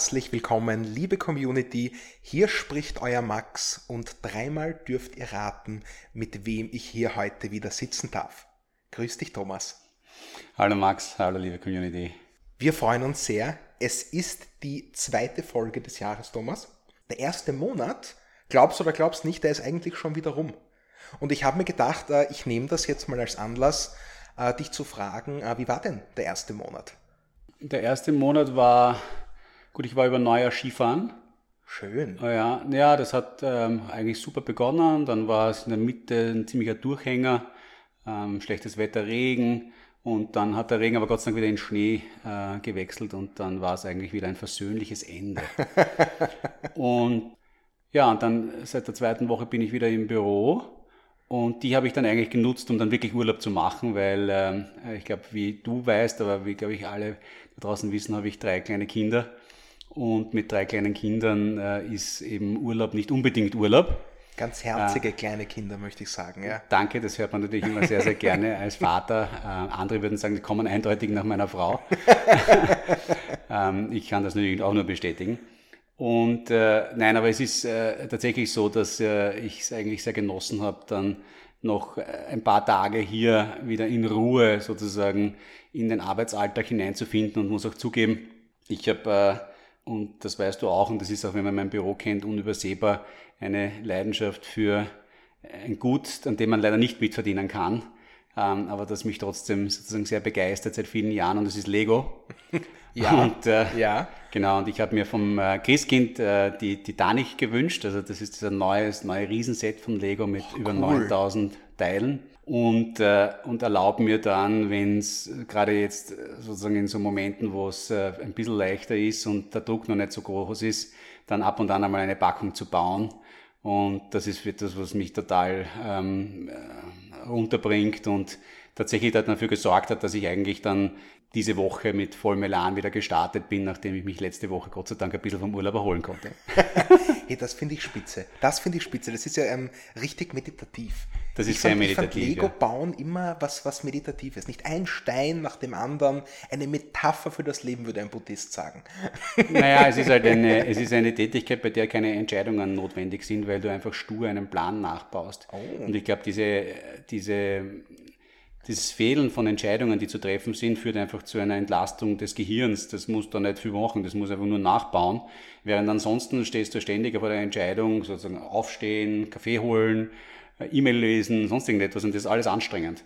Herzlich willkommen, liebe Community. Hier spricht euer Max und dreimal dürft ihr raten, mit wem ich hier heute wieder sitzen darf. Grüß dich, Thomas. Hallo Max, hallo liebe Community. Wir freuen uns sehr. Es ist die zweite Folge des Jahres, Thomas. Der erste Monat, glaubst oder glaubst nicht, der ist eigentlich schon wieder rum. Und ich habe mir gedacht, äh, ich nehme das jetzt mal als Anlass, äh, dich zu fragen, äh, wie war denn der erste Monat? Der erste Monat war, gut, ich war über Neujahr Skifahren. Schön. Oh ja, ja, das hat ähm, eigentlich super begonnen. Dann war es in der Mitte ein ziemlicher Durchhänger, ähm, schlechtes Wetter, Regen. Und dann hat der Regen aber Gott sei Dank wieder in Schnee äh, gewechselt und dann war es eigentlich wieder ein versöhnliches Ende. und ja, und dann seit der zweiten Woche bin ich wieder im Büro und die habe ich dann eigentlich genutzt, um dann wirklich Urlaub zu machen, weil ähm, ich glaube, wie du weißt, aber wie glaube ich alle da draußen wissen, habe ich drei kleine Kinder. Und mit drei kleinen Kindern äh, ist eben Urlaub nicht unbedingt Urlaub. Ganz herzige äh, kleine Kinder, möchte ich sagen. Ja. Danke, das hört man natürlich immer sehr, sehr gerne als Vater. Äh, andere würden sagen, die kommen eindeutig nach meiner Frau. ähm, ich kann das natürlich auch nur bestätigen. Und äh, nein, aber es ist äh, tatsächlich so, dass äh, ich es eigentlich sehr genossen habe, dann noch ein paar Tage hier wieder in Ruhe sozusagen in den Arbeitsalltag hineinzufinden und muss auch zugeben, ich habe, und das weißt du auch, und das ist auch, wenn man mein Büro kennt, unübersehbar, eine Leidenschaft für ein Gut, an dem man leider nicht mitverdienen kann, ähm, aber das mich trotzdem sozusagen sehr begeistert seit vielen Jahren und das ist Lego. Ja, und, äh, ja. Genau, und ich habe mir vom äh, Christkind äh, die Titanic gewünscht. Also das ist dieser neues, neue Riesenset von Lego mit oh, über cool. 9000 Teilen. Und, äh, und erlaubt mir dann, wenn es gerade jetzt sozusagen in so Momenten, wo es äh, ein bisschen leichter ist und der Druck noch nicht so groß ist, dann ab und an einmal eine Packung zu bauen. Und das ist etwas, was mich total ähm, äh, runterbringt und tatsächlich dafür gesorgt hat, dass ich eigentlich dann diese Woche mit vollem Elan wieder gestartet bin, nachdem ich mich letzte Woche Gott sei Dank ein bisschen vom Urlaub erholen konnte. hey, das finde ich spitze. Das finde ich spitze. Das ist ja ähm, richtig meditativ. Das ist ich sehr fand, meditativ. Ich fand Lego bauen immer was, was Meditatives. Nicht ein Stein nach dem anderen. Eine Metapher für das Leben, würde ein Buddhist sagen. Naja, es ist halt eine, es ist eine Tätigkeit, bei der keine Entscheidungen notwendig sind, weil du einfach stur einen Plan nachbaust. Oh. Und ich glaube, diese, diese dieses Fehlen von Entscheidungen, die zu treffen sind, führt einfach zu einer Entlastung des Gehirns. Das muss da nicht viel machen, das muss einfach nur nachbauen. Während ansonsten stehst du ständig vor der Entscheidung, sozusagen aufstehen, Kaffee holen, E-Mail lesen, sonst irgendetwas und das ist alles anstrengend.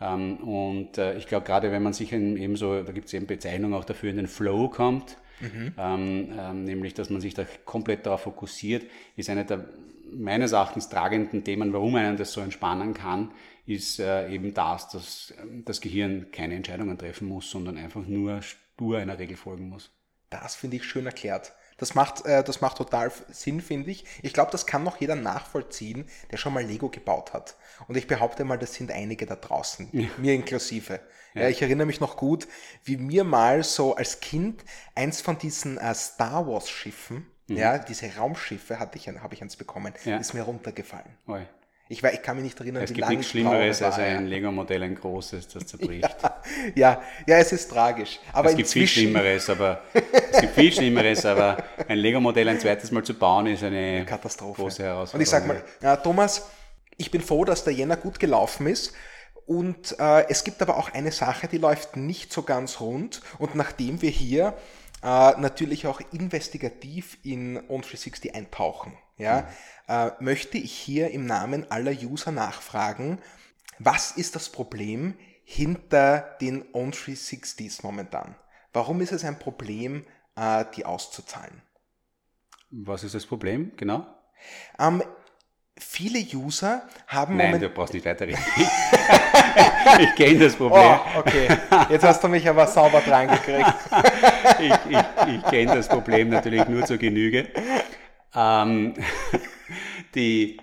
Ähm, und äh, ich glaube, gerade wenn man sich eben so, da gibt es eben Bezeichnungen auch dafür, in den Flow kommt, mhm. ähm, ähm, nämlich dass man sich da komplett darauf fokussiert, ist eine der meines Erachtens tragenden Themen, warum einen das so entspannen kann, ist äh, eben das, dass ähm, das Gehirn keine Entscheidungen treffen muss, sondern einfach nur stur einer Regel folgen muss. Das finde ich schön erklärt. Das macht, äh, das macht total Sinn, finde ich. Ich glaube, das kann noch jeder nachvollziehen, der schon mal Lego gebaut hat. Und ich behaupte mal, das sind einige da draußen, ja. mir inklusive. Ja. ich erinnere mich noch gut, wie mir mal so als Kind eins von diesen äh, Star Wars Schiffen, mhm. ja, diese Raumschiffe hatte ich, habe ich eins bekommen, ja. ist mir runtergefallen. Oi. Ich, ich kann mich nicht erinnern, es wie lange Es gibt nichts Schlimmeres als ein Lego-Modell, ein großes, das zerbricht. Ja, ja, ja, es ist tragisch. Aber es gibt viel Schlimmeres, aber es gibt viel Schlimmeres, aber ein Lego-Modell ein zweites Mal zu bauen, ist eine Katastrophe. große Herausforderung. Und ich sage mal, ja, Thomas, ich bin froh, dass der Jänner gut gelaufen ist. Und äh, es gibt aber auch eine Sache, die läuft nicht so ganz rund. Und nachdem wir hier äh, natürlich auch investigativ in On360 eintauchen, ja, mhm. äh, möchte ich hier im Namen aller User nachfragen, was ist das Problem hinter den On360s momentan? Warum ist es ein Problem, äh, die auszuzahlen? Was ist das Problem, genau? Ähm, viele User haben Nein, du brauchst nicht weiterreden. ich kenne das Problem. Oh, okay. Jetzt hast du mich aber sauber dran gekriegt. ich ich, ich kenne das Problem natürlich nur zur Genüge. Ähm, die,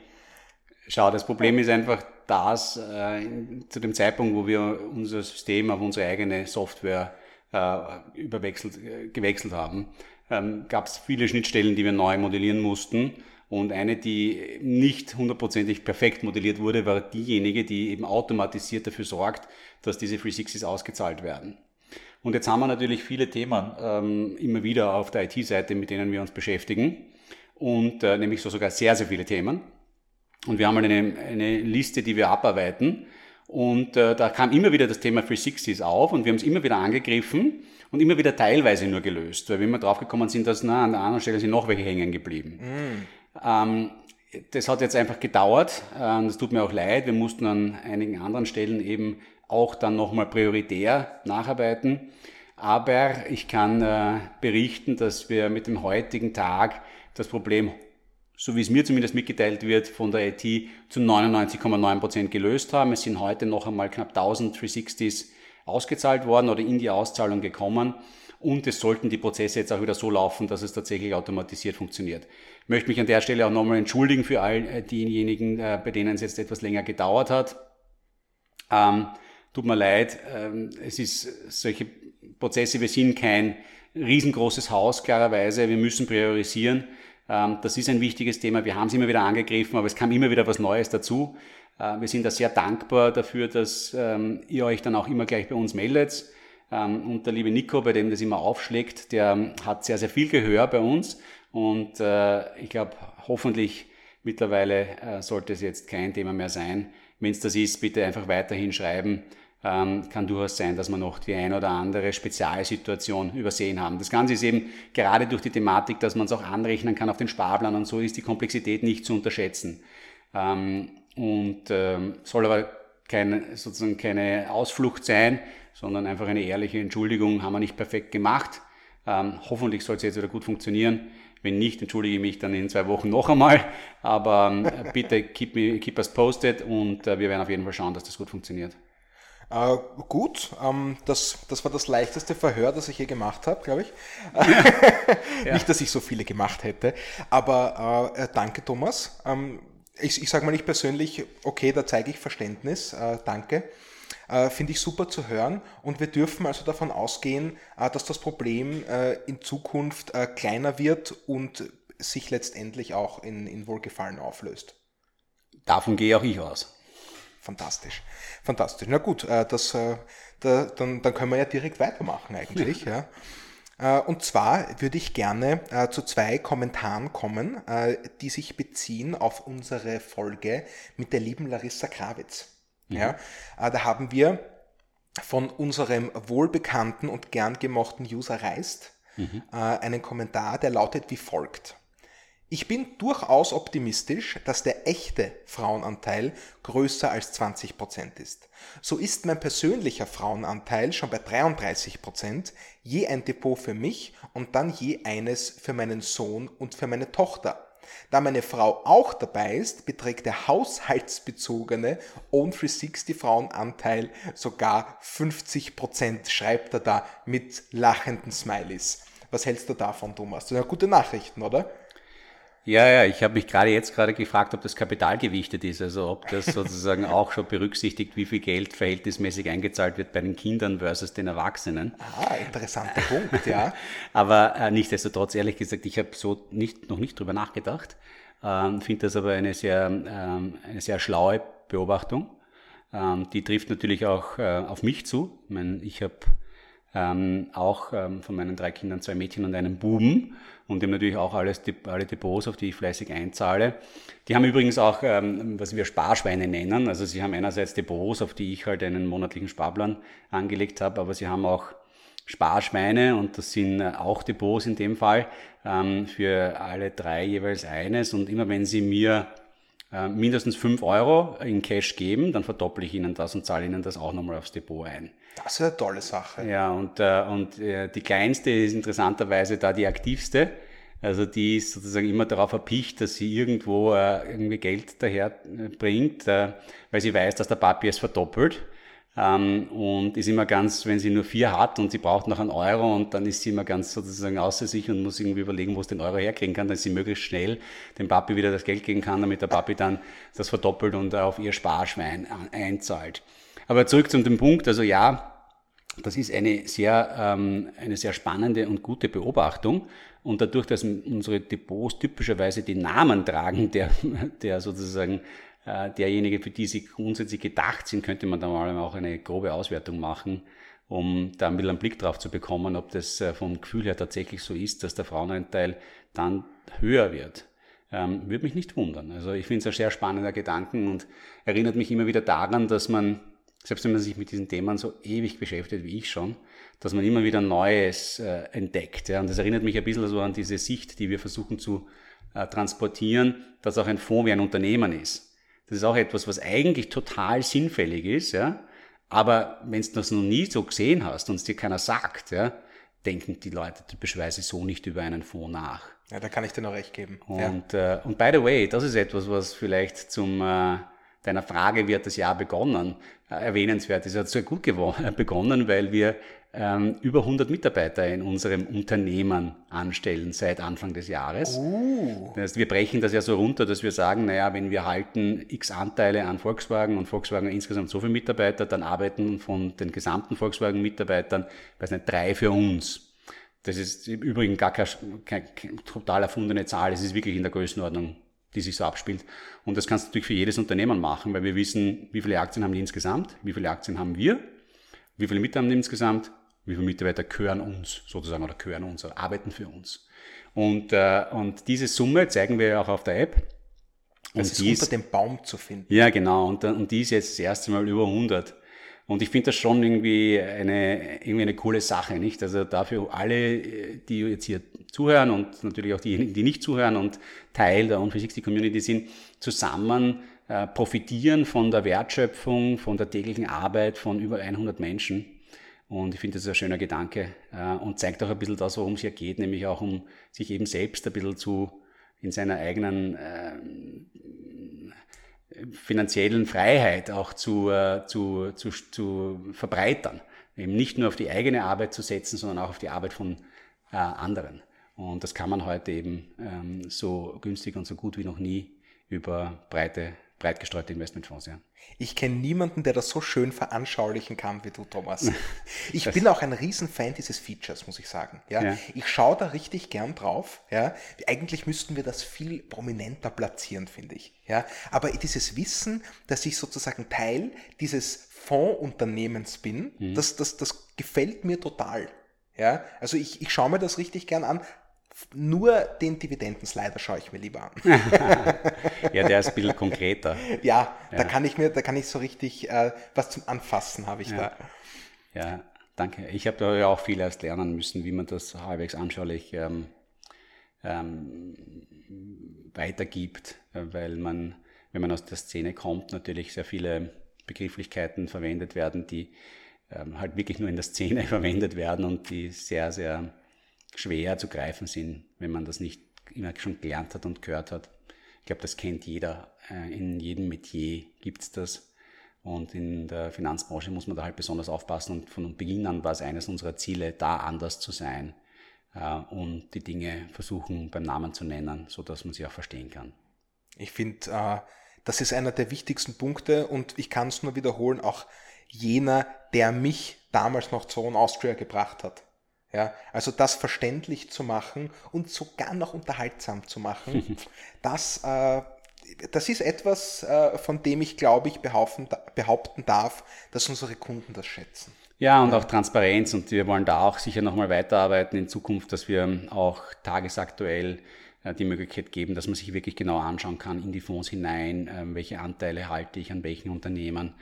schau, das Problem ist einfach dass äh, zu dem Zeitpunkt, wo wir unser System auf unsere eigene Software äh, überwechselt, äh, gewechselt haben, ähm, gab es viele Schnittstellen, die wir neu modellieren mussten und eine, die nicht hundertprozentig perfekt modelliert wurde, war diejenige, die eben automatisiert dafür sorgt, dass diese 360s ausgezahlt werden. Und jetzt haben wir natürlich viele Themen ähm, immer wieder auf der IT-Seite, mit denen wir uns beschäftigen. Und äh, nämlich so sogar sehr, sehr viele Themen. Und wir haben eine, eine Liste, die wir abarbeiten. Und äh, da kam immer wieder das Thema 360s auf und wir haben es immer wieder angegriffen und immer wieder teilweise nur gelöst, weil wir immer draufgekommen sind, dass na, an der anderen Stelle sind noch welche hängen geblieben. Mm. Ähm, das hat jetzt einfach gedauert. Ähm, das tut mir auch leid. Wir mussten an einigen anderen Stellen eben auch dann nochmal prioritär nacharbeiten. Aber ich kann äh, berichten, dass wir mit dem heutigen Tag das Problem, so wie es mir zumindest mitgeteilt wird, von der IT zu 99,9 Prozent gelöst haben. Es sind heute noch einmal knapp 1000 360s ausgezahlt worden oder in die Auszahlung gekommen. Und es sollten die Prozesse jetzt auch wieder so laufen, dass es tatsächlich automatisiert funktioniert. Ich möchte mich an der Stelle auch nochmal entschuldigen für all äh, diejenigen, äh, bei denen es jetzt etwas länger gedauert hat. Ähm, tut mir leid, ähm, es ist solche Prozesse, wir sind kein riesengroßes Haus, klarerweise, wir müssen priorisieren. Ähm, das ist ein wichtiges Thema, wir haben es immer wieder angegriffen, aber es kam immer wieder was Neues dazu. Äh, wir sind da sehr dankbar dafür, dass ähm, ihr euch dann auch immer gleich bei uns meldet. Ähm, und der liebe Nico, bei dem das immer aufschlägt, der hat sehr, sehr viel Gehör bei uns. Und äh, ich glaube, hoffentlich mittlerweile äh, sollte es jetzt kein Thema mehr sein. Wenn es das ist, bitte einfach weiterhin schreiben. Ähm, kann durchaus sein, dass wir noch die ein oder andere Spezialsituation übersehen haben. Das Ganze ist eben gerade durch die Thematik, dass man es auch anrechnen kann auf den Sparplan und so ist die Komplexität nicht zu unterschätzen. Ähm, und ähm, soll aber keine, sozusagen keine Ausflucht sein, sondern einfach eine ehrliche Entschuldigung, haben wir nicht perfekt gemacht. Ähm, hoffentlich soll es jetzt wieder gut funktionieren. Wenn nicht, entschuldige ich mich dann in zwei Wochen noch einmal. Aber ähm, bitte keep, me, keep us posted und äh, wir werden auf jeden Fall schauen, dass das gut funktioniert. Äh, gut, ähm, das, das war das leichteste Verhör, das ich je gemacht habe, glaube ich. Ja. Nicht, dass ich so viele gemacht hätte, aber äh, danke Thomas. Ähm, ich, ich sage mal nicht persönlich, okay, da zeige ich Verständnis, äh, danke. Äh, Finde ich super zu hören und wir dürfen also davon ausgehen, äh, dass das Problem äh, in Zukunft kleiner wird und sich letztendlich auch in, in Wohlgefallen auflöst. Davon gehe auch ich aus. Fantastisch. Fantastisch. Na gut, das, da, dann, dann können wir ja direkt weitermachen eigentlich. ja. Und zwar würde ich gerne äh, zu zwei Kommentaren kommen, äh, die sich beziehen auf unsere Folge mit der lieben Larissa Krawitz. Mhm. Ja, da haben wir von unserem wohlbekannten und gern gemochten User Reist mhm. einen Kommentar, der lautet wie folgt. Ich bin durchaus optimistisch, dass der echte Frauenanteil größer als 20% ist. So ist mein persönlicher Frauenanteil schon bei 33% je ein Depot für mich und dann je eines für meinen Sohn und für meine Tochter. Da meine Frau auch dabei ist, beträgt der haushaltsbezogene Own 360 Frauenanteil sogar 50% schreibt er da mit lachenden Smileys. Was hältst du davon, Thomas? Das sind ja gute Nachrichten, oder? Ja, ja, ich habe mich gerade jetzt gerade gefragt, ob das kapitalgewichtet ist, also ob das sozusagen auch schon berücksichtigt, wie viel Geld verhältnismäßig eingezahlt wird bei den Kindern versus den Erwachsenen. Ah, interessanter Punkt, ja. aber äh, nichtsdestotrotz, ehrlich gesagt, ich habe so nicht, noch nicht drüber nachgedacht, ähm, finde das aber eine sehr, ähm, eine sehr schlaue Beobachtung. Ähm, die trifft natürlich auch äh, auf mich zu. Ich, meine, ich habe ähm, auch ähm, von meinen drei Kindern zwei Mädchen und einen Buben und dem natürlich auch alles, alle Depots, auf die ich fleißig einzahle. Die haben übrigens auch, ähm, was wir Sparschweine nennen. Also sie haben einerseits Depots, auf die ich halt einen monatlichen Sparplan angelegt habe, aber sie haben auch Sparschweine und das sind äh, auch Depots in dem Fall ähm, für alle drei jeweils eines. Und immer wenn sie mir äh, mindestens fünf Euro in Cash geben, dann verdopple ich ihnen das und zahle ihnen das auch nochmal aufs Depot ein. Das ist eine tolle Sache. Ja, und, äh, und äh, die kleinste ist interessanterweise da die aktivste. Also die ist sozusagen immer darauf erpicht, dass sie irgendwo äh, irgendwie Geld daher äh, bringt, äh, weil sie weiß, dass der Papi es verdoppelt. Ähm, und ist immer ganz, wenn sie nur vier hat und sie braucht noch einen Euro und dann ist sie immer ganz sozusagen außer sich und muss irgendwie überlegen, wo es den Euro herkriegen kann, dass sie möglichst schnell dem Papi wieder das Geld geben kann, damit der Papi dann das verdoppelt und auf ihr Sparschwein einzahlt. Aber zurück zu dem Punkt, also ja, das ist eine sehr, ähm, eine sehr spannende und gute Beobachtung. Und dadurch, dass unsere Depots typischerweise die Namen tragen, der, der sozusagen äh, derjenige, für die sie grundsätzlich gedacht sind, könnte man da mal auch eine grobe Auswertung machen, um da ein bisschen einen Blick drauf zu bekommen, ob das äh, vom Gefühl her tatsächlich so ist, dass der Frauenanteil dann höher wird. Ähm, würde mich nicht wundern. Also ich finde es ein sehr spannender Gedanken und erinnert mich immer wieder daran, dass man, selbst wenn man sich mit diesen Themen so ewig beschäftigt wie ich schon, dass man immer wieder Neues äh, entdeckt. Ja? Und das erinnert mich ein bisschen so an diese Sicht, die wir versuchen zu äh, transportieren, dass auch ein Fonds wie ein Unternehmen ist. Das ist auch etwas, was eigentlich total sinnfällig ist, ja. Aber wenn du das noch nie so gesehen hast und es dir keiner sagt, ja, denken die Leute typischerweise so nicht über einen Fonds nach. Ja, da kann ich dir noch recht geben. Und, ja. äh, und by the way, das ist etwas, was vielleicht zum äh, deiner Frage, wie hat das Jahr begonnen, äh, erwähnenswert ist. Es hat sehr gut begonnen, weil wir ähm, über 100 Mitarbeiter in unserem Unternehmen anstellen seit Anfang des Jahres. Uh. Das heißt, wir brechen das ja so runter, dass wir sagen, naja, wenn wir halten x Anteile an Volkswagen und Volkswagen insgesamt so viele Mitarbeiter, dann arbeiten von den gesamten Volkswagen-Mitarbeitern, weiß nicht, drei für uns. Das ist im Übrigen gar keine, keine, keine total erfundene Zahl, es ist wirklich in der Größenordnung die sich so abspielt. Und das kannst du natürlich für jedes Unternehmen machen, weil wir wissen, wie viele Aktien haben die insgesamt, wie viele Aktien haben wir, wie viele Mitarbeiter haben die insgesamt, wie viele Mitarbeiter gehören uns sozusagen oder gehören uns oder arbeiten für uns. Und, äh, und diese Summe zeigen wir auch auf der App. Und das ist unter dem Baum zu finden. Ja, genau. Und, und die ist jetzt das erste Mal über 100. Und ich finde das schon irgendwie eine, irgendwie eine coole Sache, nicht? Also dafür alle, die jetzt hier zuhören und natürlich auch diejenigen, die nicht zuhören und Teil der On360 Community sind, zusammen äh, profitieren von der Wertschöpfung, von der täglichen Arbeit von über 100 Menschen und ich finde, das ist ein schöner Gedanke äh, und zeigt auch ein bisschen das, worum es hier geht, nämlich auch um sich eben selbst ein bisschen zu in seiner eigenen äh, finanziellen Freiheit auch zu, äh, zu, zu, zu verbreitern. Eben nicht nur auf die eigene Arbeit zu setzen, sondern auch auf die Arbeit von äh, anderen. Und das kann man heute eben ähm, so günstig und so gut wie noch nie über breite breit gestreute Investmentfonds, ja. Ich kenne niemanden, der das so schön veranschaulichen kann wie du, Thomas. Ich bin auch ein Riesenfan dieses Features, muss ich sagen. Ja? ja. Ich schaue da richtig gern drauf. Ja? Eigentlich müssten wir das viel prominenter platzieren, finde ich. Ja? Aber dieses Wissen, dass ich sozusagen Teil dieses Fondsunternehmens bin, mhm. das, das, das gefällt mir total. Ja? Also ich, ich schaue mir das richtig gern an, nur den Dividendenslider schaue ich mir lieber an. ja, der ist ein bisschen konkreter. Ja, ja, da kann ich mir, da kann ich so richtig äh, was zum Anfassen habe ich ja. da. Ja, danke. Ich habe da ja auch viel erst lernen müssen, wie man das halbwegs anschaulich ähm, ähm, weitergibt, weil man, wenn man aus der Szene kommt, natürlich sehr viele Begrifflichkeiten verwendet werden, die ähm, halt wirklich nur in der Szene verwendet werden und die sehr, sehr schwer zu greifen sind, wenn man das nicht immer schon gelernt hat und gehört hat. Ich glaube, das kennt jeder. Äh, in jedem Metier gibt's das. Und in der Finanzbranche muss man da halt besonders aufpassen. Und von Beginn an war es eines unserer Ziele, da anders zu sein äh, und die Dinge versuchen beim Namen zu nennen, so dass man sie auch verstehen kann. Ich finde, äh, das ist einer der wichtigsten Punkte und ich kann es nur wiederholen, auch jener, der mich damals noch zu Austria gebracht hat. Ja, also das verständlich zu machen und sogar noch unterhaltsam zu machen, das, äh, das ist etwas, äh, von dem ich glaube ich behaupten, behaupten darf, dass unsere Kunden das schätzen. Ja, und auch Transparenz. Und wir wollen da auch sicher nochmal weiterarbeiten in Zukunft, dass wir auch tagesaktuell äh, die Möglichkeit geben, dass man sich wirklich genau anschauen kann in die Fonds hinein, ähm, welche Anteile halte ich an welchen Unternehmen.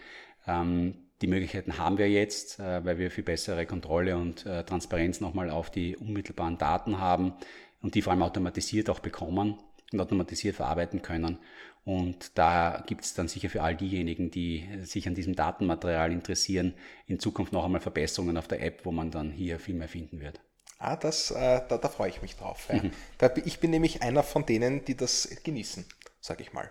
Die Möglichkeiten haben wir jetzt, äh, weil wir viel bessere Kontrolle und äh, Transparenz nochmal auf die unmittelbaren Daten haben und die vor allem automatisiert auch bekommen und automatisiert verarbeiten können. Und da gibt es dann sicher für all diejenigen, die sich an diesem Datenmaterial interessieren, in Zukunft noch einmal Verbesserungen auf der App, wo man dann hier viel mehr finden wird. Ah, das, äh, da, da freue ich mich drauf. Ja. Mhm. Da, ich bin nämlich einer von denen, die das genießen, sage ich mal.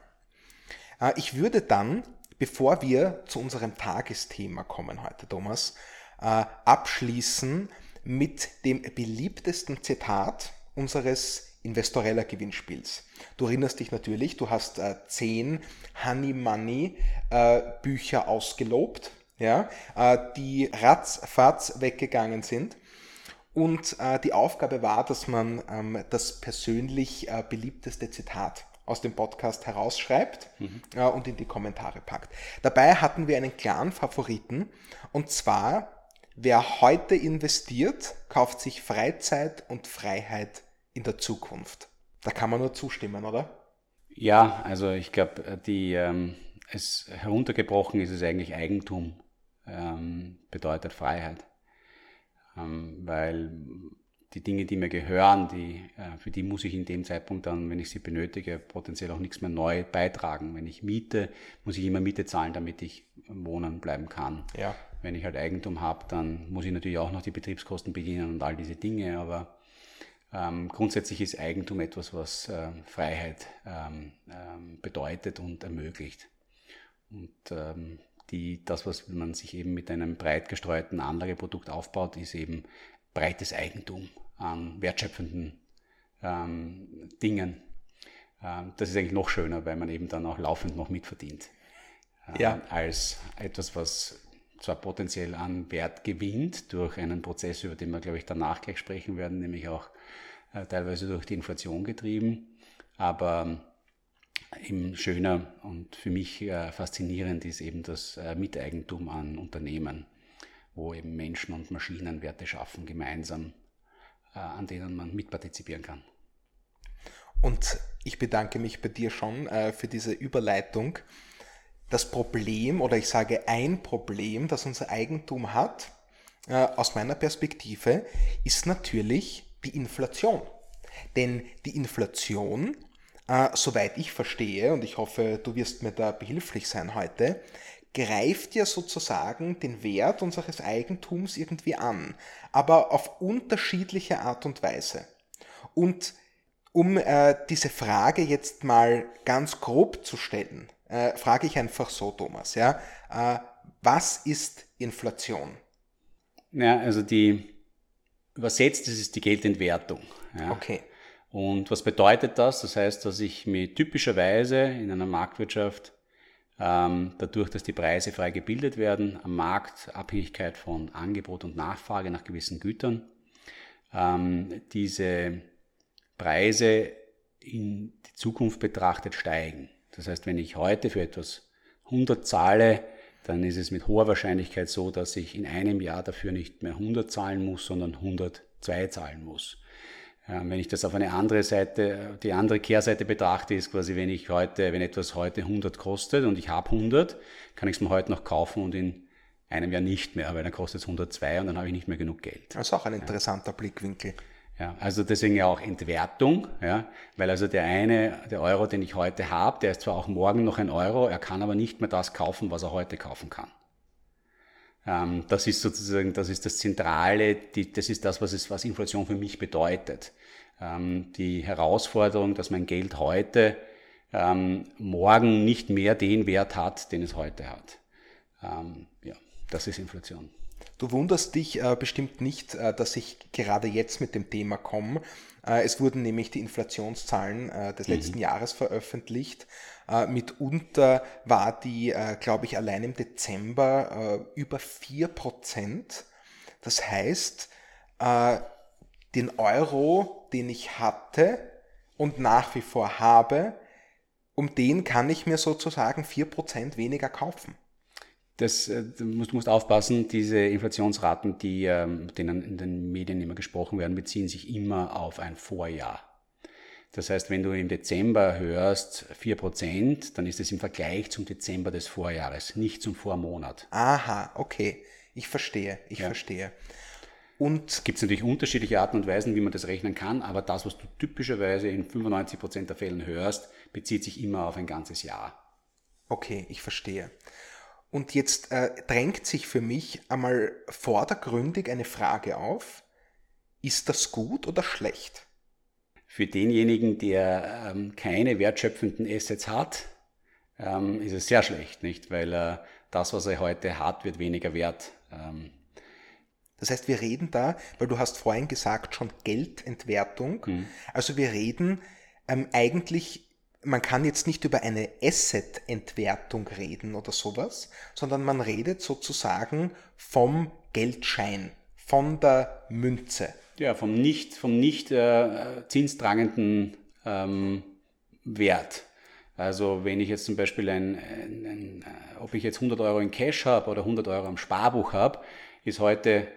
Äh, ich würde dann bevor wir zu unserem Tagesthema kommen heute, Thomas, äh, abschließen mit dem beliebtesten Zitat unseres Investorella Gewinnspiels. Du erinnerst dich natürlich, du hast äh, zehn Honey Money äh, Bücher ausgelobt, ja, die ratzfatz weggegangen sind. Und die Aufgabe war, dass man ähm, das persönlich beliebteste Zitat aus dem Podcast herausschreibt mhm. äh, und in die Kommentare packt. Dabei hatten wir einen klaren Favoriten und zwar wer heute investiert, kauft sich Freizeit und Freiheit in der Zukunft. Da kann man nur zustimmen, oder? Ja, also ich glaube, die ähm, es heruntergebrochen ist es eigentlich Eigentum ähm, bedeutet Freiheit, ähm, weil die Dinge, die mir gehören, die, äh, für die muss ich in dem Zeitpunkt dann, wenn ich sie benötige, potenziell auch nichts mehr neu beitragen. Wenn ich miete, muss ich immer Miete zahlen, damit ich wohnen bleiben kann. Ja. Wenn ich halt Eigentum habe, dann muss ich natürlich auch noch die Betriebskosten bedienen und all diese Dinge, aber ähm, grundsätzlich ist Eigentum etwas, was äh, Freiheit ähm, ähm, bedeutet und ermöglicht. Und ähm, die, das, was man sich eben mit einem breit gestreuten Anlageprodukt aufbaut, ist eben breites Eigentum an wertschöpfenden ähm, Dingen. Ähm, das ist eigentlich noch schöner, weil man eben dann auch laufend noch mitverdient. Ähm, ja. Als etwas, was zwar potenziell an Wert gewinnt durch einen Prozess, über den wir, glaube ich, danach gleich sprechen werden, nämlich auch äh, teilweise durch die Inflation getrieben, aber eben schöner und für mich äh, faszinierend ist eben das äh, Miteigentum an Unternehmen wo eben Menschen und Maschinen Werte schaffen, gemeinsam, äh, an denen man mitpartizipieren kann. Und ich bedanke mich bei dir schon äh, für diese Überleitung. Das Problem, oder ich sage ein Problem, das unser Eigentum hat, äh, aus meiner Perspektive, ist natürlich die Inflation. Denn die Inflation, soweit ich verstehe, und ich hoffe, du wirst mir da behilflich sein heute, greift ja sozusagen den Wert unseres Eigentums irgendwie an, aber auf unterschiedliche Art und Weise. Und um äh, diese Frage jetzt mal ganz grob zu stellen, äh, frage ich einfach so, Thomas, ja, äh, was ist Inflation? Ja, also die übersetzt das ist die Geldentwertung. Ja. Okay. Und was bedeutet das? Das heißt, dass ich mir typischerweise in einer Marktwirtschaft dadurch, dass die Preise frei gebildet werden, am Markt Abhängigkeit von Angebot und Nachfrage nach gewissen Gütern, ähm, diese Preise in die Zukunft betrachtet steigen. Das heißt, wenn ich heute für etwas 100 zahle, dann ist es mit hoher Wahrscheinlichkeit so, dass ich in einem Jahr dafür nicht mehr 100 zahlen muss, sondern 102 zahlen muss. Ähm, wenn ich das auf eine andere Seite, die andere Kehrseite betrachte, ist quasi, wenn ich heute, wenn etwas heute 100 kostet und ich habe 100, kann ich es mir heute noch kaufen und in einem Jahr nicht mehr, weil dann kostet es 102 und dann habe ich nicht mehr genug Geld. Das ist auch ein interessanter ja. Blickwinkel. Ja, also deswegen ja auch Entwertung, ja, weil also der eine, der Euro, den ich heute habe, der ist zwar auch morgen noch ein Euro, er kann aber nicht mehr das kaufen, was er heute kaufen kann. Ähm, das ist sozusagen, das ist das Zentrale, die, das ist das, was, es, was Inflation für mich bedeutet. Ähm, die Herausforderung, dass mein Geld heute ähm, morgen nicht mehr den Wert hat, den es heute hat. ja, das ist Inflation. Du wunderst dich äh, bestimmt nicht, äh, dass ich gerade jetzt mit dem Thema komme. Äh, es wurden nämlich die Inflationszahlen äh, des mhm. letzten Jahres veröffentlicht. Äh, mitunter war die, äh, glaube ich, allein im Dezember über 4%. Das heißt, den Euro, den ich hatte und nach wie vor habe, um den kann ich mir sozusagen 4% weniger kaufen das, äh, du musst, musst aufpassen, diese Inflationsraten, die ähm, denen in den Medien immer gesprochen werden, beziehen sich immer auf ein Vorjahr. Das heißt, wenn du im Dezember hörst 4%, dann ist es im Vergleich zum Dezember des Vorjahres, nicht zum Vormonat. Aha, okay. Ich verstehe, ich ja. verstehe. Und gibt es natürlich unterschiedliche Arten und Weisen, wie man das rechnen kann, aber das, was du typischerweise in 95% der Fällen hörst, bezieht sich immer auf ein ganzes Jahr. Okay, ich verstehe. Und jetzt äh, drängt sich für mich einmal vordergründig eine Frage auf, ist das gut oder schlecht? Für denjenigen, der ähm, keine wertschöpfenden Assets hat, ähm, ist es sehr schlecht, nicht? Weil äh, das, was er heute hat, wird weniger wert. Ähm. Das heißt, wir reden da, weil du hast vorhin gesagt, schon Geldentwertung. Mhm. Also wir reden ähm, eigentlich man kann jetzt nicht über eine Asset-Entwertung reden oder sowas, sondern man redet sozusagen vom Geldschein, von der Münze. Ja, vom nicht, vom nicht äh, zinstragenden ähm, Wert. Also wenn ich jetzt zum Beispiel ein, ein, ein, äh, ob ich jetzt 100 Euro in Cash habe oder 100 Euro am Sparbuch habe, ist heute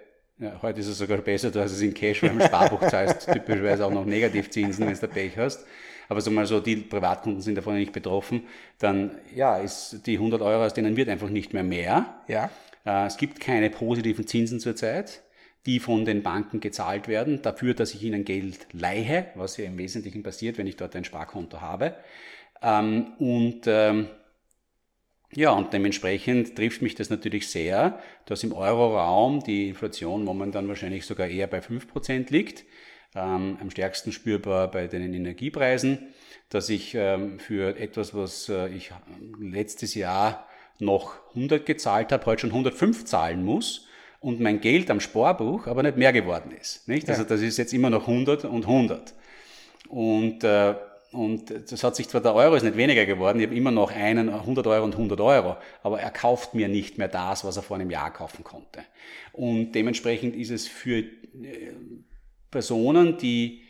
Ja, heute ist es sogar besser, du hast es in Cash, weil im Sparbuch zahlst typischerweise auch noch Negativzinsen, wenn du Pech hast. Aber so mal so, die Privatkunden sind davon nicht betroffen. Dann, ja, ist die 100 Euro, aus denen wird einfach nicht mehr mehr. Ja. Äh, es gibt keine positiven Zinsen zurzeit, die von den Banken gezahlt werden, dafür, dass ich ihnen Geld leihe, was ja im Wesentlichen passiert, wenn ich dort ein Sparkonto habe. Ähm, und ähm, ja, und dementsprechend trifft mich das natürlich sehr, dass im Euroraum die Inflation momentan wahrscheinlich sogar eher bei 5% liegt. Ähm, am stärksten spürbar bei den Energiepreisen, dass ich ähm, für etwas, was äh, ich letztes Jahr noch 100 gezahlt habe, heute schon 105 zahlen muss und mein Geld am Sparbuch aber nicht mehr geworden ist. Nicht? Also das ist jetzt immer noch 100 und 100. Und äh, und das hat sich zwar der Euro ist nicht weniger geworden, ich habe immer noch einen 100 Euro und 100 Euro, aber er kauft mir nicht mehr das, was er vor einem Jahr kaufen konnte. Und dementsprechend ist es für äh, Personen, die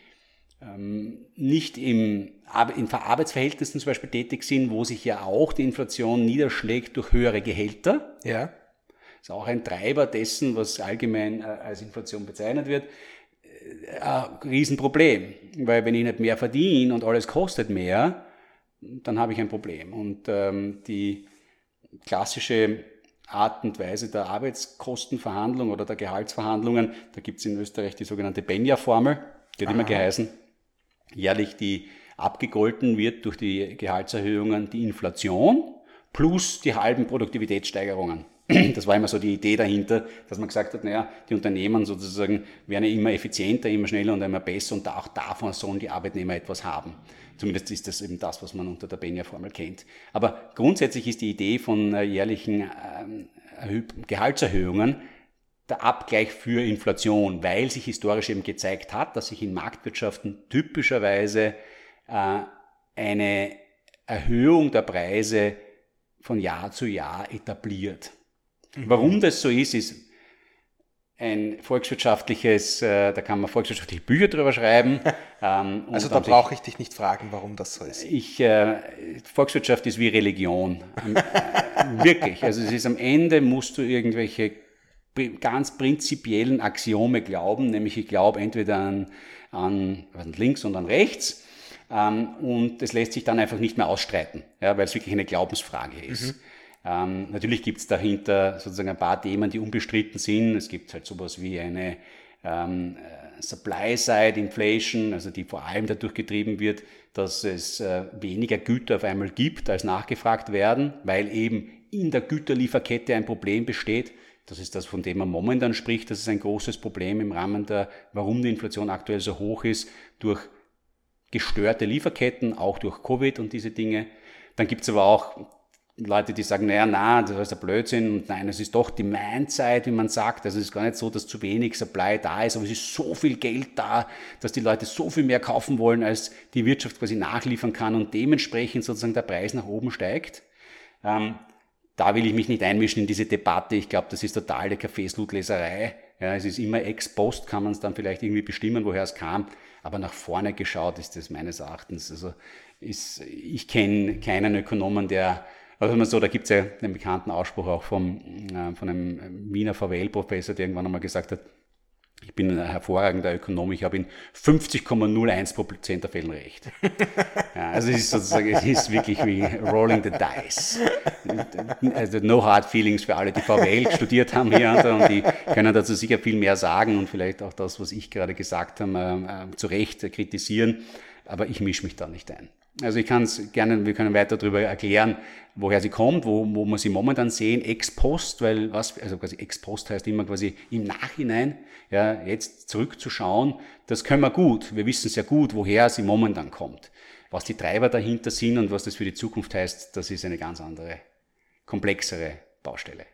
ähm, nicht im, in Arbeitsverhältnissen zum Beispiel tätig sind, wo sich ja auch die Inflation niederschlägt durch höhere Gehälter. Ja. Das ist auch ein Treiber dessen, was allgemein äh, als Inflation bezeichnet wird ein Riesenproblem, weil wenn ich nicht mehr verdiene und alles kostet mehr, dann habe ich ein Problem. Und ähm, die klassische Art und Weise der Arbeitskostenverhandlung oder der Gehaltsverhandlungen, da gibt es in Österreich die sogenannte Benja-Formel, die hat Aha. immer geheißen, jährlich die abgegolten wird durch die Gehaltserhöhungen die Inflation plus die halben Produktivitätssteigerungen. Das war immer so die Idee dahinter, dass man gesagt hat, naja, die Unternehmen sozusagen werden ja immer effizienter, immer schneller und immer besser und auch davon sollen die Arbeitnehmer etwas haben. Zumindest ist das eben das, was man unter der Benja-Formel kennt. Aber grundsätzlich ist die Idee von äh, jährlichen ähm, Gehaltserhöhungen der Abgleich für Inflation, weil sich historisch eben gezeigt hat, dass sich in Marktwirtschaften typischerweise äh, eine Erhöhung der Preise von Jahr zu Jahr etabliert. Warum das so ist, ist ein volkswirtschaftliches, äh, da kann man volkswirtschaftliche Bücher drüber schreiben. Ähm, also da brauche ich dich nicht fragen, warum das so ist. Ich, äh, Volkswirtschaft ist wie Religion. wirklich. Also es ist am Ende musst du irgendwelche ganz prinzipiellen Axiome glauben, nämlich ich glaube entweder an, an, an links und an rechts. Ähm, und es lässt sich dann einfach nicht mehr ausstreiten, ja, weil es wirklich eine Glaubensfrage ist. Mhm. Ähm, natürlich gibt es dahinter sozusagen ein paar Themen, die unbestritten sind. Es gibt halt sowas wie eine ähm, äh, Supply-Side-Inflation, also die vor allem dadurch getrieben wird, dass es äh, weniger Güter auf einmal gibt, als nachgefragt werden, weil eben in der Güterlieferkette ein Problem besteht. Das ist das, von dem man momentan spricht. Das ist ein großes Problem im Rahmen der, warum die Inflation aktuell so hoch ist, durch gestörte Lieferketten, auch durch Covid und diese Dinge. Dann gibt es aber auch Leute, die sagen, naja, na, das ist ein Blödsinn und nein, es ist doch Demand-Zeit, wie man sagt. Also es ist gar nicht so, dass zu wenig Supply da ist, aber es ist so viel Geld da, dass die Leute so viel mehr kaufen wollen, als die Wirtschaft quasi nachliefern kann und dementsprechend sozusagen der Preis nach oben steigt. Ähm, da will ich mich nicht einmischen in diese Debatte. Ich glaube, das ist totale Kaffeeslutleserei. Ja, es ist immer ex post, kann man es dann vielleicht irgendwie bestimmen, woher es kam. Aber nach vorne geschaut ist das meines Erachtens. Also ist, ich kenne keinen Ökonomen, der also man so, da gibt es ja einen bekannten Ausspruch auch vom, äh, von einem Wiener VWL-Professor, der irgendwann einmal gesagt hat, ich bin ein hervorragender Ökonom, ich habe in 50,01 Prozent der Fällen recht. Ja, also es ist sozusagen, es ist wirklich wie rolling the dice. Also no hard feelings für alle, die VWL studiert haben hier und die können dazu sicher viel mehr sagen und vielleicht auch das, was ich gerade gesagt habe, äh, äh zu Recht kritisieren, aber ich mische mich da nicht ein. Also ich kann es gerne, wir können weiter darüber erklären, woher sie kommt, wo, wo wir sie momentan sehen, ex post, weil was, also quasi ex post heißt immer quasi im Nachhinein, ja, jetzt zurückzuschauen, das können wir gut. Wir wissen sehr gut, woher sie momentan kommt. Was die Treiber dahinter sind und was das für die Zukunft heißt, das ist eine ganz andere, komplexere Baustelle.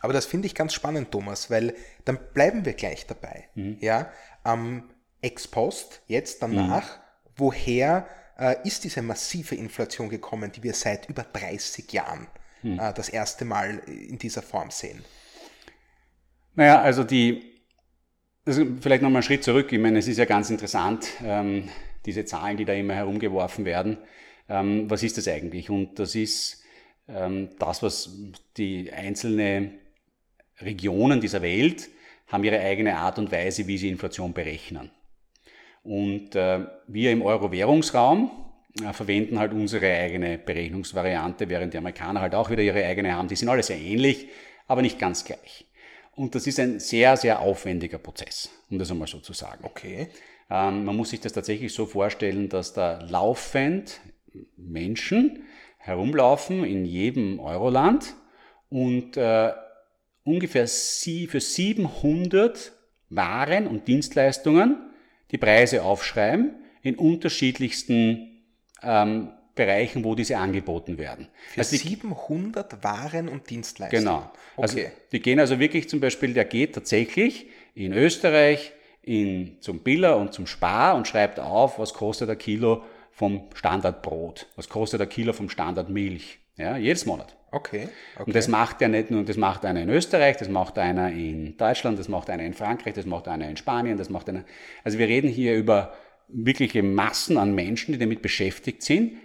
Aber das finde ich ganz spannend, Thomas, weil dann bleiben wir gleich dabei. Mhm. Ja, ähm, ex post, jetzt danach, mhm. woher ist diese massive Inflation gekommen, die wir seit über 30 Jahren hm. äh, das erste Mal in dieser Form sehen. Naja, also die, also vielleicht nochmal einen Schritt zurück. Ich meine, es ist ja ganz interessant, ähm, diese Zahlen, die da immer herumgeworfen werden. Ähm, was ist das eigentlich? Und das ist ähm, das, was die einzelnen Regionen dieser Welt haben ihre eigene Art und Weise, wie sie Inflation berechnen. Und äh, wir im Euro-Währungsraum äh, verwenden halt unsere eigene Berechnungsvariante, während die Amerikaner halt auch wieder ihre eigene haben. Die sind alle sehr ähnlich, aber nicht ganz gleich. Und das ist ein sehr, sehr aufwendiger Prozess, um das einmal so zu sagen. Okay. Ähm, man muss sich das tatsächlich so vorstellen, dass da laufend Menschen herumlaufen in jedem Euroland und äh, ungefähr sie, für 700 Waren und Dienstleistungen die Preise aufschreiben in unterschiedlichsten ähm, Bereichen, wo diese angeboten werden. Für also die, 700 Waren und Dienstleistungen? Genau. Also okay. Die gehen also wirklich zum Beispiel, der geht tatsächlich in Österreich in, zum Biller und zum Spar und schreibt auf, was kostet ein Kilo vom Standardbrot, was kostet ein Kilo vom Standardmilch. Ja, jedes Monat. Okay, okay. Und das macht er nicht nur, das macht einer in Österreich, das macht einer in Deutschland, das macht einer in Frankreich, das macht einer in Spanien, das macht einer. Also wir reden hier über wirkliche Massen an Menschen, die damit beschäftigt sind,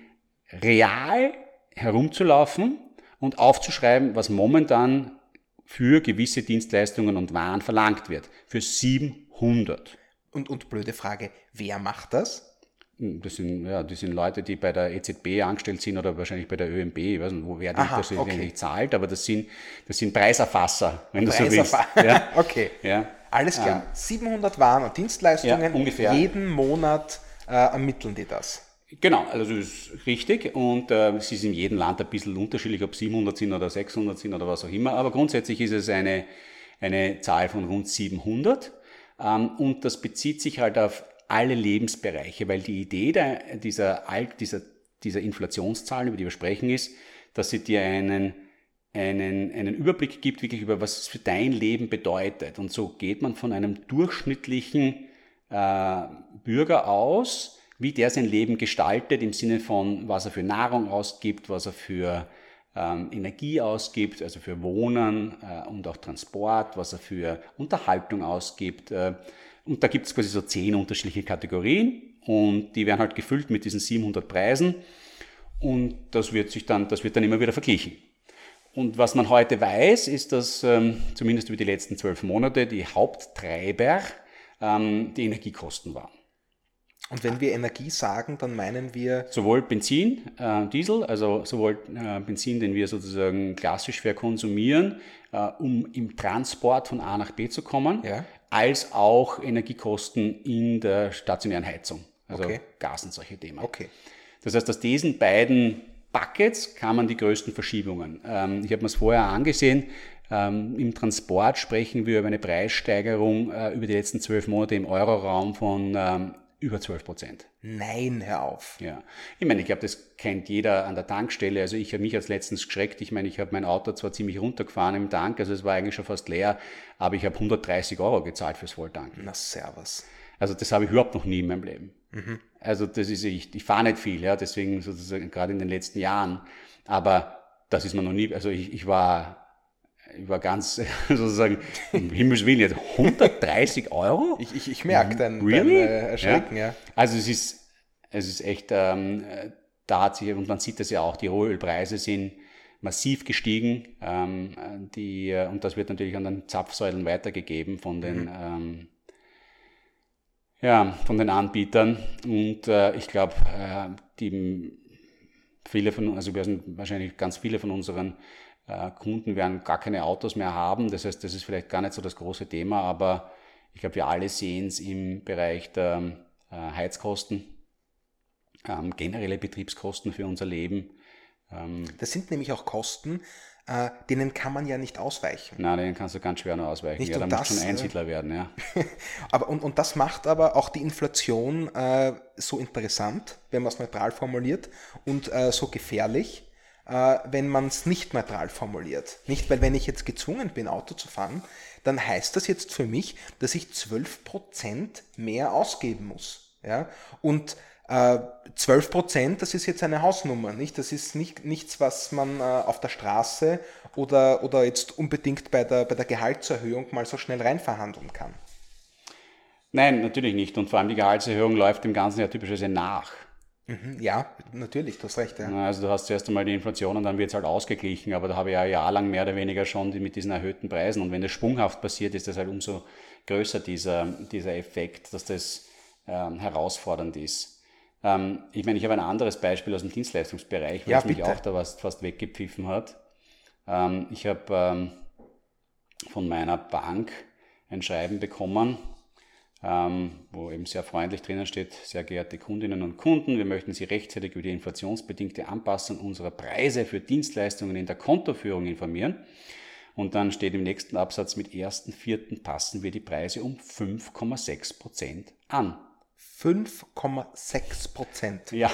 real herumzulaufen und aufzuschreiben, was momentan für gewisse Dienstleistungen und Waren verlangt wird. Für 700. Und, und blöde Frage, wer macht das? Das sind, ja, das sind Leute, die bei der EZB angestellt sind oder wahrscheinlich bei der ÖMB, ich weiß nicht, wo wer Aha, das okay. nicht zahlt, aber das sind, das sind Preiserfasser, wenn du so willst. Ja? okay. Ja. Alles klar. Ähm, 700 Waren und Dienstleistungen, ja, ungefähr. jeden Monat äh, ermitteln die das. Genau, also das ist richtig und äh, es ist in jedem Land ein bisschen unterschiedlich, ob 700 sind oder 600 sind oder was auch immer, aber grundsätzlich ist es eine, eine Zahl von rund 700 ähm, und das bezieht sich halt auf alle Lebensbereiche, weil die Idee der, dieser, dieser, dieser Inflationszahlen, über die wir sprechen, ist, dass sie dir einen, einen, einen Überblick gibt, wirklich über was es für dein Leben bedeutet. Und so geht man von einem durchschnittlichen äh, Bürger aus, wie der sein Leben gestaltet, im Sinne von, was er für Nahrung ausgibt, was er für ähm, Energie ausgibt, also für Wohnen äh, und auch Transport, was er für Unterhaltung ausgibt. Äh, und da gibt es quasi so zehn unterschiedliche Kategorien und die werden halt gefüllt mit diesen 700 Preisen und das wird sich dann, das wird dann immer wieder verglichen. Und was man heute weiß, ist, dass ähm, zumindest über die letzten zwölf Monate die Haupttreiber ähm, die Energiekosten waren. Und wenn wir Energie sagen, dann meinen wir. Sowohl Benzin, äh, Diesel, also sowohl äh, Benzin, den wir sozusagen klassisch verkonsumieren, äh, um im Transport von A nach B zu kommen, ja. Als auch Energiekosten in der stationären Heizung, also okay. Gas und solche Themen. Okay. Das heißt, aus diesen beiden Buckets kamen die größten Verschiebungen. Ähm, ich habe mir es vorher angesehen. Ähm, Im Transport sprechen wir über eine Preissteigerung äh, über die letzten zwölf Monate im Euroraum von ähm, über 12 Prozent. Nein, hör auf. Ja. Ich meine, ich glaube, das kennt jeder an der Tankstelle. Also ich habe mich als letztens geschreckt. Ich meine, ich habe mein Auto zwar ziemlich runtergefahren im Tank, also es war eigentlich schon fast leer, aber ich habe 130 Euro gezahlt fürs Volltanken. Na, servus. Also das habe ich überhaupt noch nie in meinem Leben. Mhm. Also das ist, ich, ich fahre nicht viel, ja, deswegen sozusagen gerade in den letzten Jahren. Aber das ist mir noch nie, also ich, ich war war ganz sozusagen im Himmels Willen jetzt 130 Euro? Ich, ich, ich merke dein, really? dein äh, Erschrecken, ja. ja. Also es ist, es ist echt, ähm, da hat sich, und man sieht das ja auch, die Rohölpreise sind massiv gestiegen. Ähm, die, und das wird natürlich an den Zapfsäulen weitergegeben von den, mhm. ähm, ja, von den Anbietern. Und äh, ich glaube, äh, die viele von, also wir sind wahrscheinlich ganz viele von unseren äh, Kunden werden gar keine Autos mehr haben. Das heißt, das ist vielleicht gar nicht so das große Thema, aber ich glaube, wir alle sehen es im Bereich der äh, Heizkosten, ähm, generelle Betriebskosten für unser Leben. Ähm, das sind nämlich auch Kosten, äh, denen kann man ja nicht ausweichen. Nein, denen kannst du ganz schwer nur ausweichen. Nicht ja, da musst du schon Einsiedler werden, ja. aber, und, und das macht aber auch die Inflation äh, so interessant, wenn man es neutral formuliert, und äh, so gefährlich, äh, wenn man es nicht neutral formuliert. Nicht, weil wenn ich jetzt gezwungen bin, Auto zu fahren, dann heißt das jetzt für mich, dass ich 12% mehr ausgeben muss. Ja? Und äh, 12%, das ist jetzt eine Hausnummer, nicht? Das ist nicht, nichts, was man äh, auf der Straße oder, oder jetzt unbedingt bei der, bei der Gehaltserhöhung mal so schnell reinverhandeln kann. Nein, natürlich nicht. Und vor allem die Gehaltserhöhung läuft dem Ganzen ja typischerweise nach. Mhm, ja, natürlich, du hast recht. Ja. Also du hast zuerst einmal die Inflation und dann wird es halt ausgeglichen, aber da habe ich ja jahrelang mehr oder weniger schon mit diesen erhöhten Preisen und wenn das sprunghaft passiert, ist das halt umso größer, dieser, dieser Effekt, dass das ähm, herausfordernd ist. Ähm, ich meine, ich habe ein anderes Beispiel aus dem Dienstleistungsbereich, weil ja, es mich auch da was, fast weggepfiffen hat. Ähm, ich habe ähm, von meiner Bank ein Schreiben bekommen, wo eben sehr freundlich drinnen steht, sehr geehrte Kundinnen und Kunden, wir möchten Sie rechtzeitig über die inflationsbedingte Anpassung unserer Preise für Dienstleistungen in der Kontoführung informieren. Und dann steht im nächsten Absatz, mit 1.4. passen wir die Preise um 5,6 Prozent an. 5,6 Prozent? Ja,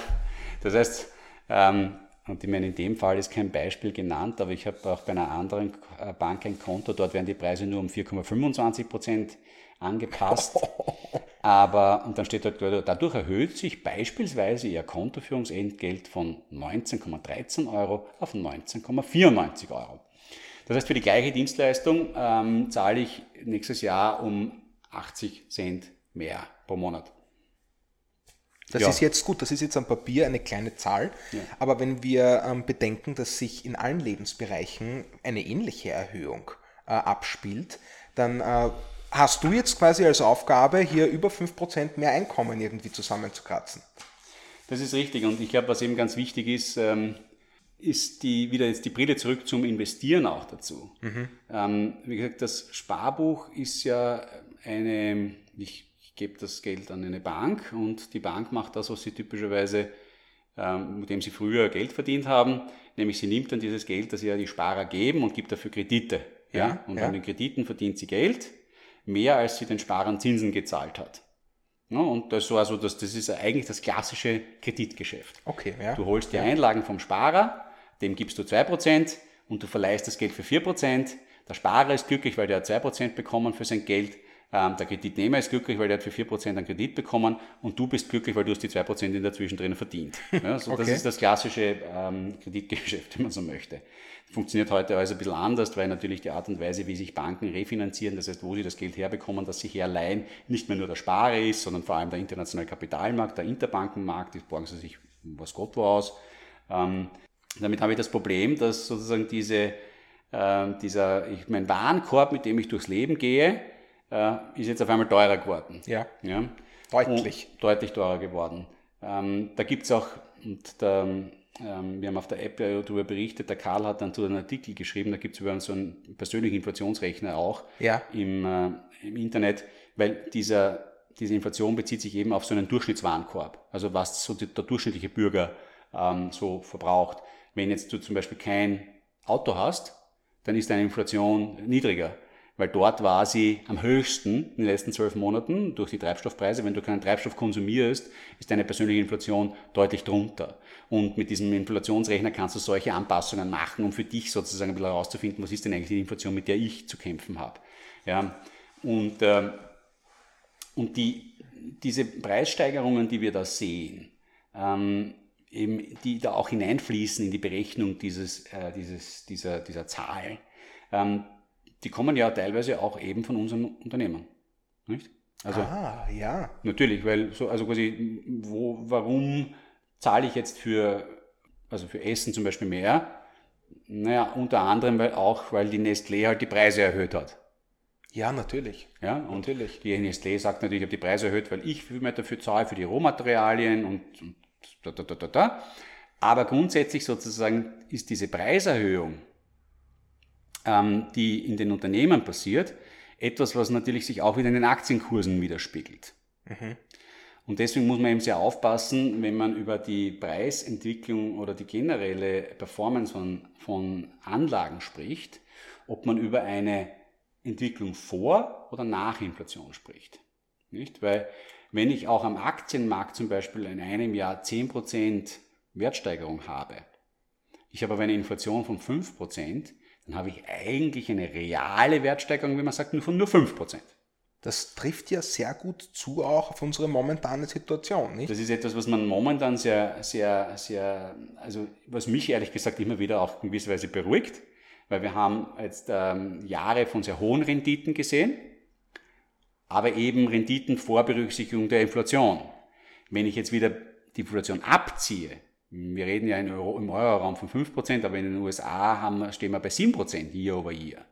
das heißt, ähm, und ich meine, in dem Fall ist kein Beispiel genannt, aber ich habe auch bei einer anderen äh, Bank ein Konto, dort werden die Preise nur um 4,25 Prozent angepasst. Aber, und dann steht dort, dadurch erhöht sich beispielsweise Ihr Kontoführungsentgelt von 19,13 Euro auf 19,94 Euro. Das heißt, für die gleiche Dienstleistung ähm, zahle ich nächstes Jahr um 80 Cent mehr pro Monat. Das ja. ist jetzt gut, das ist jetzt am Papier eine kleine Zahl, ja. aber wenn wir ähm, bedenken, dass sich in allen Lebensbereichen eine ähnliche Erhöhung äh, abspielt, dann äh, hast du jetzt quasi als Aufgabe, hier über 5% mehr Einkommen irgendwie zusammenzukratzen. Das ist richtig und ich glaube, was eben ganz wichtig ist, ähm, ist die, wieder jetzt die Brille zurück zum Investieren auch dazu. Mhm. Ähm, wie gesagt, das Sparbuch ist ja eine, ich, ich gebe das Geld an eine Bank und die Bank macht das, was sie typischerweise, ähm, mit dem sie früher Geld verdient haben, nämlich sie nimmt dann dieses Geld, das sie ja die Sparer geben und gibt dafür Kredite. Ja, ja? Und ja. an den Krediten verdient sie Geld mehr als sie den Sparern Zinsen gezahlt hat. Ja, und das, so, also das, das ist eigentlich das klassische Kreditgeschäft. Okay, ja. Du holst die Einlagen vom Sparer, dem gibst du 2% und du verleihst das Geld für 4%. Der Sparer ist glücklich, weil der hat 2% bekommen für sein Geld. Ähm, der Kreditnehmer ist glücklich, weil der hat für 4% an Kredit bekommen und du bist glücklich, weil du hast die 2% in der Zwischendrin verdient. Ja, so, okay. Das ist das klassische ähm, Kreditgeschäft, wenn man so möchte. Funktioniert heute also ein bisschen anders, weil natürlich die Art und Weise, wie sich Banken refinanzieren, das heißt, wo sie das Geld herbekommen, dass sie herleihen, nicht mehr nur der Sparer ist, sondern vor allem der internationale Kapitalmarkt, der Interbankenmarkt, das borgen sie sich was Gott wo aus. Ähm, damit habe ich das Problem, dass sozusagen diese, äh, dieser, ich, mein Warenkorb, mit dem ich durchs Leben gehe, äh, ist jetzt auf einmal teurer geworden. Ja. ja? Deutlich. Und deutlich teurer geworden. Ähm, da gibt es auch, und da, ähm, wir haben auf der App ja darüber berichtet, der Karl hat dann zu einem Artikel geschrieben, da gibt es über so einen persönlichen Inflationsrechner auch ja. im, äh, im Internet, weil dieser, diese Inflation bezieht sich eben auf so einen Durchschnittswarenkorb, also was so der durchschnittliche Bürger ähm, so verbraucht. Wenn jetzt du zum Beispiel kein Auto hast, dann ist deine Inflation niedriger weil dort war sie am höchsten in den letzten zwölf Monaten durch die Treibstoffpreise. Wenn du keinen Treibstoff konsumierst, ist deine persönliche Inflation deutlich drunter. Und mit diesem Inflationsrechner kannst du solche Anpassungen machen, um für dich sozusagen ein bisschen herauszufinden, was ist denn eigentlich die Inflation, mit der ich zu kämpfen habe. Ja, und, äh, und die, diese Preissteigerungen, die wir da sehen, ähm, eben, die da auch hineinfließen in die Berechnung dieses, äh, dieses, dieser, dieser Zahl, ähm, die kommen ja teilweise auch eben von unseren Unternehmen. Nicht? Also, ah, ja. Natürlich, weil so, also quasi, wo, warum zahle ich jetzt für, also für Essen zum Beispiel mehr? Naja, unter anderem weil auch, weil die Nestlé halt die Preise erhöht hat. Ja, natürlich. Ja, und natürlich. Die Nestlé sagt natürlich, ich habe die Preise erhöht, weil ich viel mehr dafür zahle, für die Rohmaterialien und, und da, da, da, da, da. Aber grundsätzlich sozusagen ist diese Preiserhöhung ähm, die in den Unternehmen passiert, etwas, was natürlich sich auch wieder in den Aktienkursen widerspiegelt. Mhm. Und deswegen muss man eben sehr aufpassen, wenn man über die Preisentwicklung oder die generelle Performance von, von Anlagen spricht, ob man über eine Entwicklung vor oder nach Inflation spricht. Nicht? Weil wenn ich auch am Aktienmarkt zum Beispiel in einem Jahr 10% Wertsteigerung habe, ich habe aber eine Inflation von 5%, dann habe ich eigentlich eine reale Wertsteigerung, wie man sagt, nur von nur 5%. Das trifft ja sehr gut zu auch auf unsere momentane Situation, nicht? Das ist etwas, was man momentan sehr, sehr, sehr, also was mich ehrlich gesagt immer wieder auch in gewisser Weise beruhigt, weil wir haben jetzt ähm, Jahre von sehr hohen Renditen gesehen, aber eben Renditen vor Berücksichtigung der Inflation. Wenn ich jetzt wieder die Inflation abziehe, wir reden ja im Euro-Raum von 5%, aber in den USA haben, stehen wir bei 7% year over year.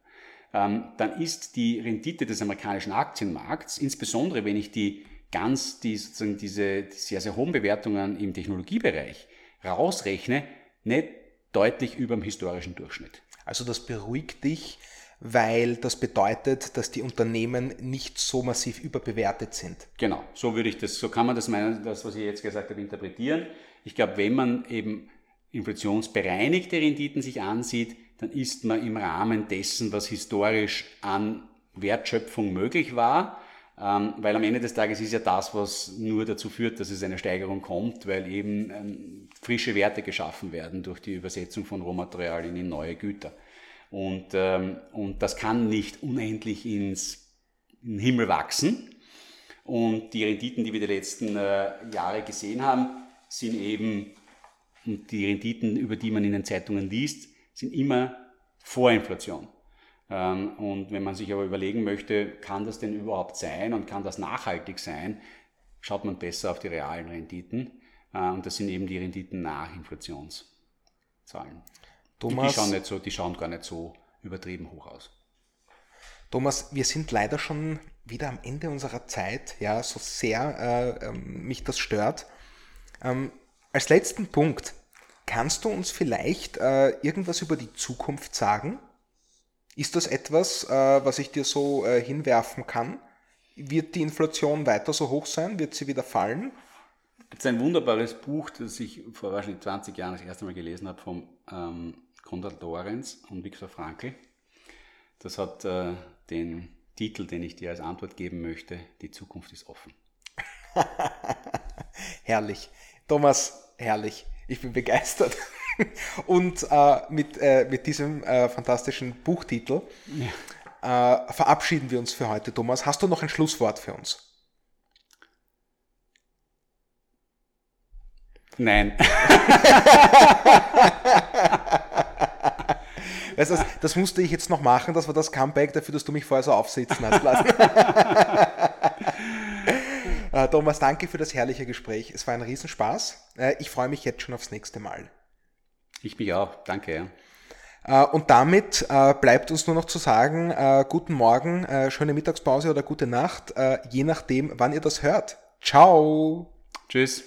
Ähm, dann ist die Rendite des amerikanischen Aktienmarkts, insbesondere wenn ich die ganz, die, sozusagen diese die sehr, sehr hohen Bewertungen im Technologiebereich rausrechne, nicht deutlich über dem historischen Durchschnitt. Also das beruhigt dich, weil das bedeutet, dass die Unternehmen nicht so massiv überbewertet sind. Genau, so würde ich das, so kann man das meinen, das, was ich jetzt gesagt habe, interpretieren. Ich glaube, wenn man eben inflationsbereinigte Renditen sich ansieht, dann ist man im Rahmen dessen, was historisch an Wertschöpfung möglich war. Ähm, weil am Ende des Tages ist ja das, was nur dazu führt, dass es eine Steigerung kommt, weil eben ähm, frische Werte geschaffen werden durch die Übersetzung von Rohmaterialien in neue Güter. Und, ähm, und das kann nicht unendlich ins in den Himmel wachsen. Und die Renditen, die wir die letzten äh, Jahre gesehen haben, sind eben, und die Renditen, über die man in den Zeitungen liest, sind immer vor Inflation. Ähm, und wenn man sich aber überlegen möchte, kann das denn überhaupt sein und kann das nachhaltig sein, schaut man besser auf die realen Renditen. Äh, und das sind eben die Renditen nach Inflationszahlen. Thomas, die, schauen nicht so, die schauen gar nicht so übertrieben hoch aus. Thomas, wir sind leider schon wieder am Ende unserer Zeit, ja, so sehr äh, ähm, mich das stört. Ähm, als letzten Punkt, kannst du uns vielleicht äh, irgendwas über die Zukunft sagen? Ist das etwas, äh, was ich dir so äh, hinwerfen kann? Wird die Inflation weiter so hoch sein? Wird sie wieder fallen? Es ist ein wunderbares Buch, das ich vor wahrscheinlich 20 Jahren das erste Mal gelesen habe, vom ähm, Konrad Lorenz und Viktor Frankl. Das hat äh, den Titel, den ich dir als Antwort geben möchte, Die Zukunft ist offen. herrlich. Thomas, herrlich. Ich bin begeistert. Und äh, mit, äh, mit diesem äh, fantastischen Buchtitel ja. Äh, verabschieden wir uns für heute, Thomas. Hast du noch ein Schlusswort für uns? Nein. du, das, das, musste ich jetzt noch machen, das war das Comeback dafür, dass du mich vorher so aufsitzen hast lassen. Äh, Thomas, danke für das herrliche Gespräch. Es war ein Riesenspaß. Äh, ich freue mich jetzt schon aufs nächste Mal. Ich mich auch. Danke. Äh, und damit bleibt uns nur noch zu sagen, guten Morgen, schöne Mittagspause oder gute Nacht, je nachdem, wann ihr das hört. Ciao. Tschüss.